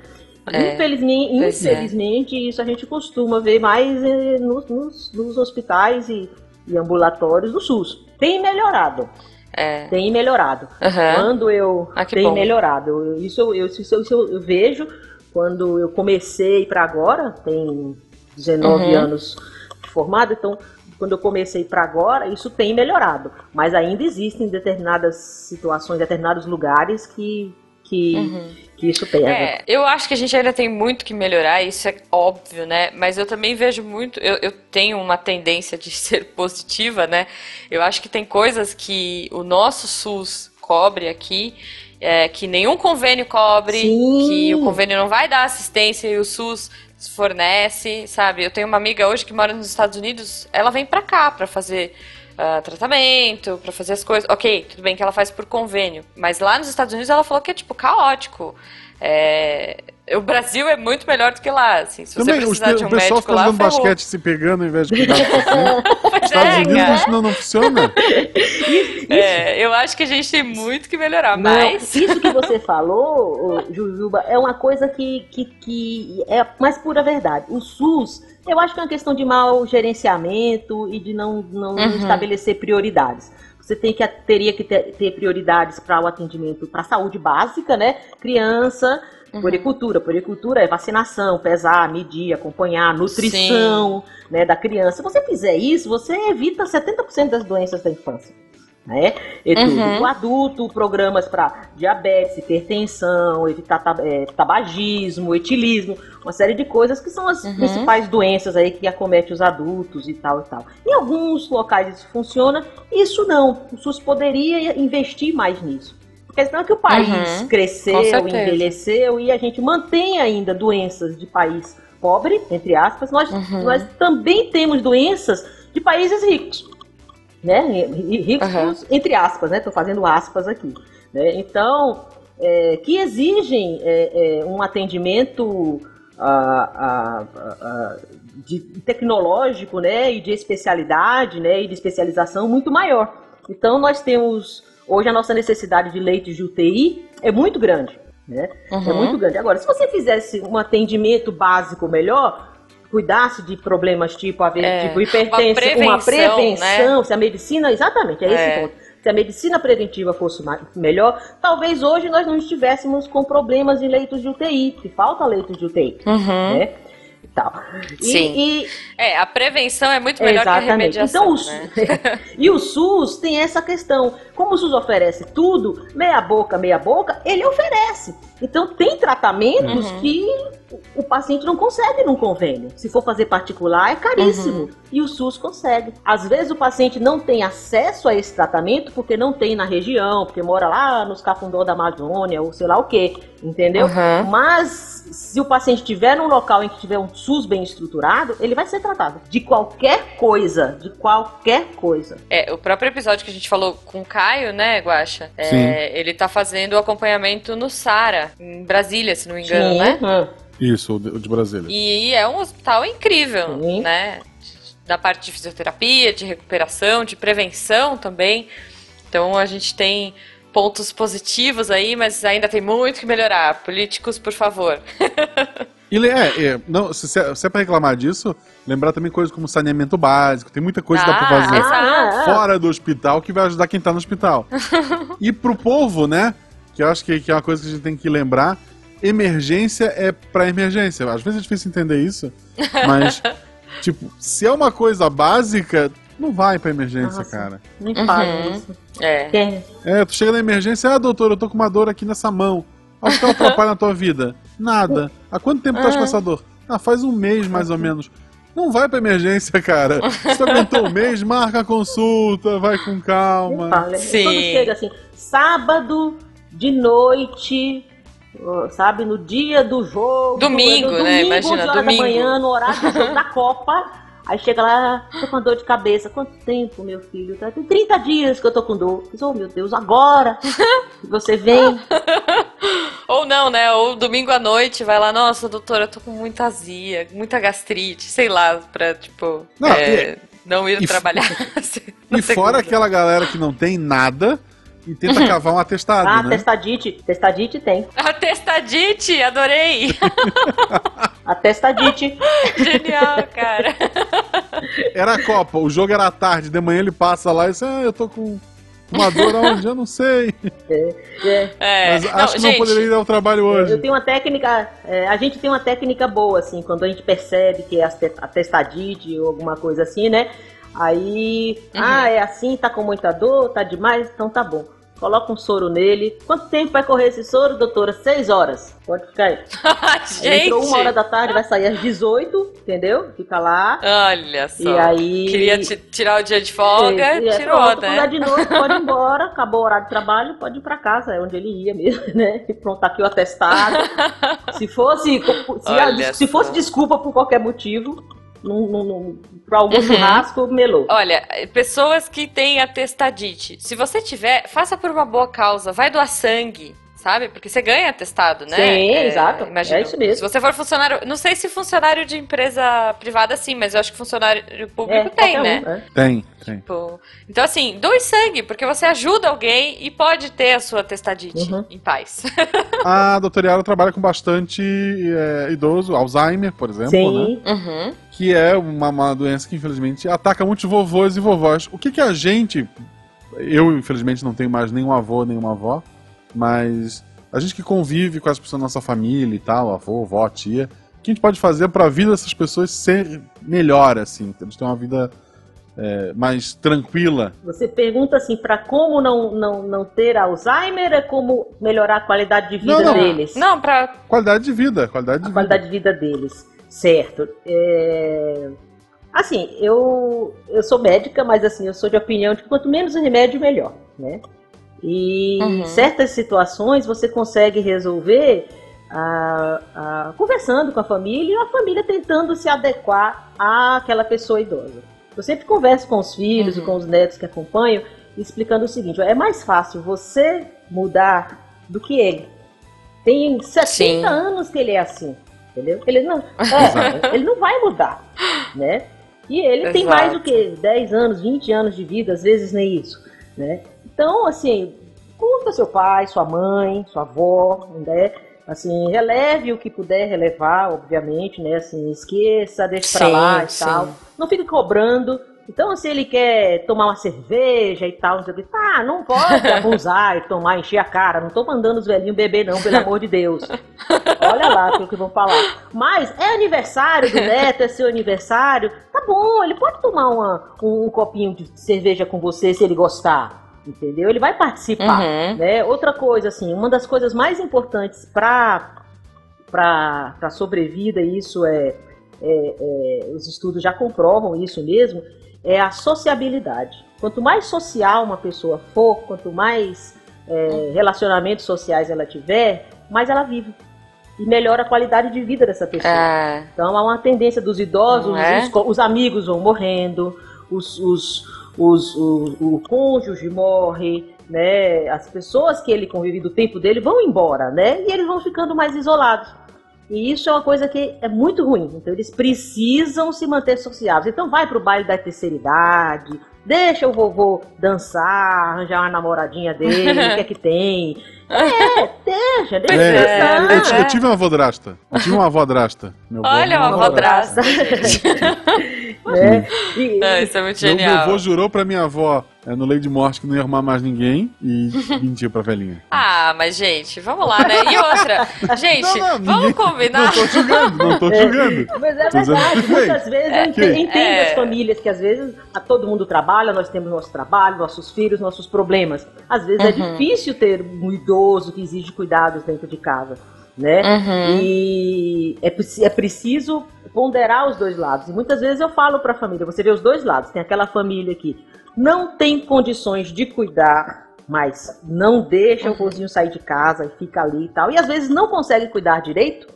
É, Infelizmente, é. infelizmente, isso a gente costuma ver mais eh, nos, nos- nos hospitais e, e ambulatórios do SUS. Tem melhorado, É. tem melhorado. Aham. Quando eu Ah, tem bom. melhorado, isso, eu, eu- isso, eu- isso eu vejo quando eu comecei para agora, tem 19 Uhum. anos formado, então quando eu comecei para agora, isso tem melhorado. Mas ainda existem determinadas situações, determinados lugares que, que, Uhum. Que isso pega. É, eu acho que a gente ainda tem muito que melhorar, isso é óbvio, né? Mas eu também vejo muito, eu, eu tenho uma tendência de <laughs> ser positiva, né? Eu acho que tem coisas que o nosso SUS cobre aqui, é, que nenhum convênio cobre, Sim. que o convênio não vai dar assistência e o SUS fornece, sabe? Eu tenho uma amiga hoje que mora nos Estados Unidos, ela vem pra cá pra fazer ah, tratamento, pra fazer as coisas. Ok, tudo bem que ela faz por convênio, mas lá nos Estados Unidos ela falou que é tipo caótico. É, o Brasil é muito melhor do que lá, assim. Se Também, você os, precisar de um o pessoal médico fica lá, jogando ferrou. basquete se pegando ao invés de cuidar do <laughs> Estados é, Unidos cara. isso não, não funciona. É, eu acho que a gente tem muito que melhorar, Não, mas... isso que você falou, Jujuba, é uma coisa que, que, que é a mais pura verdade. O SUS, eu acho que é uma questão de mau gerenciamento e de não, não Uhum. estabelecer prioridades. Você tem que, teria que ter, ter prioridades para o atendimento, para a saúde básica, né? Criança, Uhum. Poricultura. Poricultura é vacinação, pesar, medir, acompanhar, nutrição né, da criança. Se você fizer isso, você evita 70% das doenças da infância. Né? Tudo. Uhum. O adulto, programas para diabetes, hipertensão, evitar eh, tabagismo, etilismo, uma série de coisas que são as Uhum. principais doenças aí que acometem os adultos e tal e tal. Em alguns locais isso funciona, isso não. O SUS poderia investir mais nisso. A questão é que o país Uhum. Cresceu, envelheceu e a gente mantém ainda doenças de país pobre, entre aspas. Nós, Uhum. nós também temos doenças de países ricos. Né? Ri- Ricos, Uhum. entre aspas, né? Estou fazendo aspas aqui. Né? Então, é, que exigem é, é, um atendimento ah, ah, ah, de, tecnológico né? e de especialidade né? e de especialização muito maior. Então, nós temos. Hoje, a nossa necessidade de leitos de UTI é muito grande. Né? É Uhum. muito grande. Agora, se você fizesse um atendimento básico melhor, cuidasse de problemas tipo, a ver, É, tipo hipertensão, uma uma prevenção, prevenção, se a medicina, exatamente, é esse É. ponto. Se a medicina preventiva fosse melhor, talvez hoje nós não estivéssemos com problemas de leitos de UTI, que falta leitos de UTI, Uhum. né? Tal. E- Sim. e, É, a prevenção é muito melhor que a Exatamente. remediação, Então, o, né? <laughs> e o SUS tem essa questão. Como o SUS oferece tudo, meia boca, meia boca, ele oferece. Então, tem tratamentos Uhum. que o paciente não consegue num convênio. Se for fazer particular, é caríssimo. Uhum. E o SUS consegue. Às vezes, o paciente não tem acesso a esse tratamento porque não tem na região, porque mora lá nos cafundó da Amazônia, ou sei lá o quê. Entendeu? Uhum. Mas se o paciente estiver num local em que tiver um SUS bem estruturado, ele vai ser tratado de qualquer coisa, de qualquer coisa. É, o próprio episódio que a gente falou com o Caio, né, Guaxa? É, Sim. ele tá fazendo o acompanhamento no Sara, em Brasília, se não me engano, né? Hum. Isso, o de, o de Brasília. E é um hospital incrível, Sim. né? Da parte de fisioterapia, de recuperação, de prevenção também. Então a gente tem pontos positivos aí, mas ainda tem muito que melhorar. Políticos, por favor. <laughs> E é, é, não, se, se é se é pra reclamar disso, lembrar também coisas como saneamento básico, tem muita coisa que dá pra Ah, fazer exato. Ah, ah. fora do hospital que vai ajudar quem tá no hospital. <laughs> e pro povo, né, que eu acho que, que é uma coisa que a gente tem que lembrar, emergência é pra emergência. Às vezes é difícil entender isso, mas, <laughs> tipo, se é uma coisa básica, não vai pra emergência, Nossa. cara. Nem Uhum. fala isso. É. Tem. É, tu chega na emergência, ah, doutor, eu tô com uma dor aqui nessa mão. Acho que ela <laughs> atrapalha na tua vida. Nada. Há quanto tempo tu tá com essa dor? Ah, faz um mês mais ou menos. Não vai pra emergência, cara. Se tu aguentou um mês, marca a consulta, vai com calma. fala. Sim. Quando chega assim, sábado de noite, sabe, no dia do jogo. Domingo, no né? domingo, Imagina, 11 horas domingo. da manhã, no horário do jogo da <laughs> Copa. Aí chega lá, tô com dor de cabeça. Quanto tempo, meu filho? Tá- Tem 30 dias que eu tô com dor. Diz, Oh, meu Deus, agora <laughs> você vem. Ou não, né? Ou domingo à noite vai lá, nossa, doutora, eu tô com muita azia, muita gastrite, sei lá, pra, tipo, Não, é, não ir e- trabalhar. <laughs> E fora aquela galera que não tem nada e tenta <laughs> cavar um atestado, Ah, né? testadite. Testadite tem. Atestadite, adorei! <laughs> A testadite. <laughs> Genial, cara. Era a Copa, o jogo era à tarde, de manhã ele passa lá e diz, ah, eu tô com uma dor aonde? Eu não sei. É, É, Mas não, acho que gente, não poderia ir ao trabalho hoje. Eu tenho uma técnica, é, a gente tem uma técnica boa, assim, quando a gente percebe que é a testadite ou alguma coisa assim, né? Aí, Uhum. ah, é assim, tá com muita dor, tá demais, então tá bom. Coloca um soro nele. Quanto tempo vai correr esse soro, doutora? Seis horas. Pode ficar aí. <laughs> Gente, Entrou uma hora da tarde, vai sair às 18, entendeu? Fica lá. olha só. E aí- Queria ti- tirar o dia de folga, E- e tirou, pronto, quando é né? de noite, <laughs> pode ir embora, acabou o horário de trabalho, pode ir pra casa, é onde ele ia mesmo, <laughs> né? E pronto, tá aqui o atestado. se fosse, se, se fosse desculpa por qualquer motivo, num, num, num, pra algum Uhum. churrasco, melou. Olha, pessoas que têm atestadite, se você tiver, faça por uma boa causa, vai doar sangue, sabe? Porque você ganha atestado, né? Sim, exato. Imagina. É isso mesmo. Se você for funcionário, não sei se funcionário de empresa privada sim, mas eu acho que funcionário público É, tem, qualquer um, né? é. Tem, tem. Tipo, então, assim, doe sangue, porque você ajuda alguém e pode ter a sua testadite Uhum. em paz. <laughs> A doutora Yara trabalha com bastante é, idoso, Alzheimer, por exemplo, né? Sim. Uhum. Que é uma, uma doença que, infelizmente, ataca muitos vovôs e vovós. O que que a gente... Eu, infelizmente, não tenho mais nenhum avô, nenhuma avó, mas a gente que convive com as pessoas da nossa família e tal, avô, avó, tia, o que a gente pode fazer para a vida dessas pessoas ser melhor, assim? Eles terem uma vida é, mais tranquila. Você pergunta assim, para como não, não, não ter Alzheimer, é como melhorar a qualidade de vida Não, não. deles. Não, pra. Qualidade de vida, qualidade de a vida. qualidade de vida deles. Certo. É, Assim, eu, eu sou médica, mas assim, eu sou de opinião de que quanto menos remédio, melhor, né? E Uhum. em certas situações você consegue resolver ah, ah, conversando com a família e a família tentando se adequar àquela pessoa idosa. Eu sempre converso com os filhos Uhum. e com os netos que acompanham, explicando o seguinte: é mais fácil você mudar do que ele. Tem 70 Sim. anos que ele é assim, entendeu? Ele não, <laughs> é, ele não vai mudar, né? E ele tem Exato. mais do que 10 anos, 20 anos de vida, às vezes nem isso, né? Então, assim, curta seu pai, sua mãe, sua avó, né? Assim, releve o que puder relevar, obviamente, né? Assim, esqueça, deixe pra lá e sim. tal. Não fique cobrando. Então, se ele quer tomar uma cerveja e tal, não sei o que, tá, não pode abusar e tomar, encher a cara. Não tô mandando os velhinhos beber, não, pelo amor de Deus. Olha lá aquilo que vão falar. Mas é aniversário do neto, é seu aniversário. Tá bom, ele pode tomar uma- um, um copinho de cerveja com você se ele gostar. Entendeu? Ele vai participar. Uhum. Né? Outra coisa, assim, uma das coisas mais importantes para para sobrevida, e isso é, é- é- os estudos já comprovam isso mesmo, é a sociabilidade. Quanto mais social uma pessoa for, quanto mais é, relacionamentos sociais ela tiver, mais ela vive. E melhora a qualidade de vida dessa pessoa. É. Então há uma tendência dos idosos, é? os, os amigos vão morrendo, os, os, os- o, o cônjuge morre, né? As pessoas que ele convive do tempo dele vão embora, né? E eles vão ficando mais isolados. E isso é uma coisa que é muito ruim. Então eles precisam se manter sociáveis. Então vai pro baile da terceira idade, deixa o vovô dançar, arranjar uma namoradinha dele, o que é que tem. <laughs> É, deixa, deixa É, dançar. eu, ti- eu tive uma avó drasta. Eu tive uma avó drasta. Meu Olha, uma avó drasta. <laughs> né? <laughs> E- Não, isso é muito Meu, meu genial. avô jurou pra minha avó é, no de morte que não ia arrumar mais ninguém e <laughs> mentiu pra velhinha. Ah, mas gente, vamos lá, né? E outra, <laughs> gente, Não, não, vamos ninguém- combinar. Não tô julgando, não tô julgando. Mas é Tô dizendo verdade, muitas vezes eu É. entendo, entendo É. as famílias que às vezes a todo mundo trabalha, nós temos nosso trabalho, nossos filhos, nossos problemas. Às vezes é Uhum. difícil ter um idoso que exige cuidados dentro de casa, né? Uhum. E é, é preciso ponderar os dois lados. E muitas vezes eu falo para a família, você vê os dois lados. Tem aquela família que não tem condições de cuidar, mas não deixa Uhum. o vozinho sair de casa e fica ali e tal. E às vezes não consegue cuidar direito,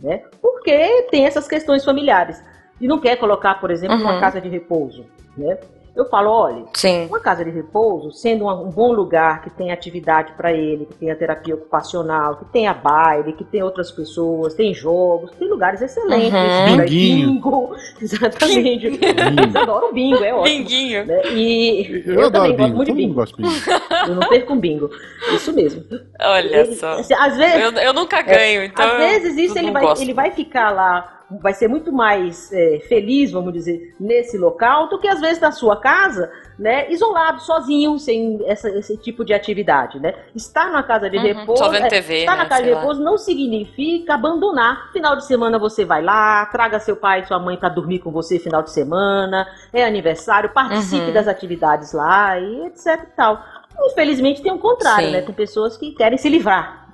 né? Porque tem essas questões familiares. E não quer colocar, por exemplo, Uhum. uma casa de repouso, né? Eu falo, olha, Sim. uma casa de repouso, sendo um bom lugar que tem atividade para ele, que tem a terapia ocupacional, que tem a baile, que tem outras pessoas, tem jogos, tem lugares excelentes. Uhum. Binguinho. Bingo, <laughs> exatamente. <laughs> Eles adoram bingo, é ótimo. Binguinho. né? E Eu, adoro também gosto bingo, muito de todo mundo bingo. gosta de bingo. <laughs> Eu não perco um bingo. Isso mesmo. Olha Ele- só. assim, às vezes, Eu, eu nunca ganho, então. às vezes eu isso ele vai, gosto. ele vai ficar lá, vai ser muito mais é, feliz, vamos dizer, nesse local, do que às vezes na sua casa, né, isolado, sozinho, sem essa- esse tipo de atividade, né? Estar na casa de Uhum, repouso, só vendo é, TV, estar na né, casa de sei lá. repouso não significa abandonar. Final de semana você vai lá, traga seu pai e sua mãe para dormir com você final de semana, é aniversário, participe Uhum. das atividades lá e etc e tal. Infelizmente tem o contrário, Sim. né? Tem pessoas que querem se livrar.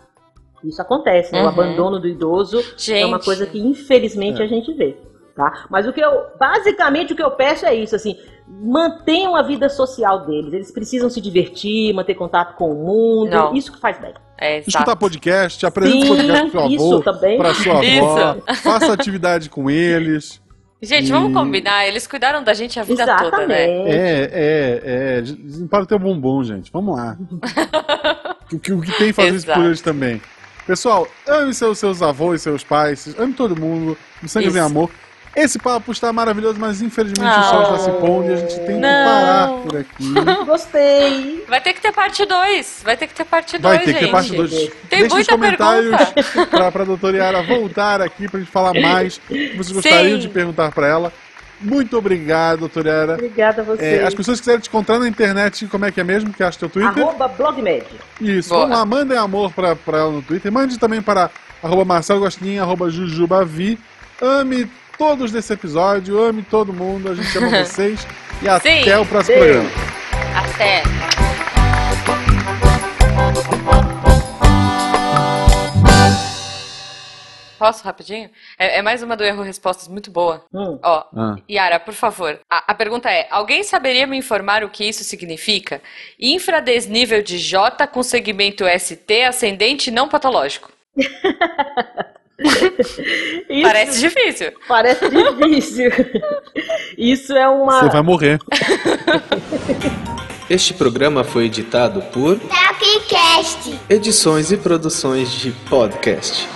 Isso acontece, né? O Uhum. abandono do idoso Gente. é uma coisa que infelizmente É. a gente vê, tá? Mas o que eu, basicamente o que eu peço é isso, assim, mantenham a vida social deles. Eles precisam se divertir, manter contato com o mundo, Não. isso que faz bem. É, exato. Escutar podcast, apresenta Sim, podcast pro seu avô, isso também. pra sua avó, Isso. faça atividade com eles. Gente, E- vamos combinar. Eles cuidaram da gente a vida toda, né? Exatamente. É, é, é. Param de ter bombom, gente. Vamos lá. <laughs> O que, o que tem fazer isso por eles também. Pessoal, ame seus, seus avós, seus pais, ame todo mundo, no sangue vem amor. Esse papo está maravilhoso, mas infelizmente o Não. sol está se pondo e a gente tem que Não. parar por aqui. <laughs> Gostei. Vai ter que ter parte 2. Vai ter que ter parte 2, Vai ter que ter parte 2. Tem Deixe muita comentários pra, pra doutora Yara voltar aqui pra gente falar mais. Vocês gostariam de perguntar pra ela. Muito obrigado, doutora. Obrigada a É, você. as pessoas que quiserem te encontrar na internet, como é que é mesmo? Que acha teu Twitter? Arroba blogmed. Isso, Boa. vamos lá, mandem amor pra, pra ela no Twitter. Mande também para arroba Marcelo arroba Jujubavi. Ame todos desse episódio, ame todo mundo, a gente ama <laughs> vocês. E até Sim. o próximo Beijo. programa. Até. Posso rapidinho? É, é mais uma do erro respostas muito boa. Hum. Ó, Ah. Yara, por favor. A, a pergunta é: alguém saberia me informar o que isso significa? Infradesnível de J com segmento ST ascendente não patológico. <laughs> Isso Parece difícil. parece difícil. <laughs> Isso é uma. Você vai morrer. <laughs> Este programa foi editado por Tapcast. Edições e Produções de Podcast.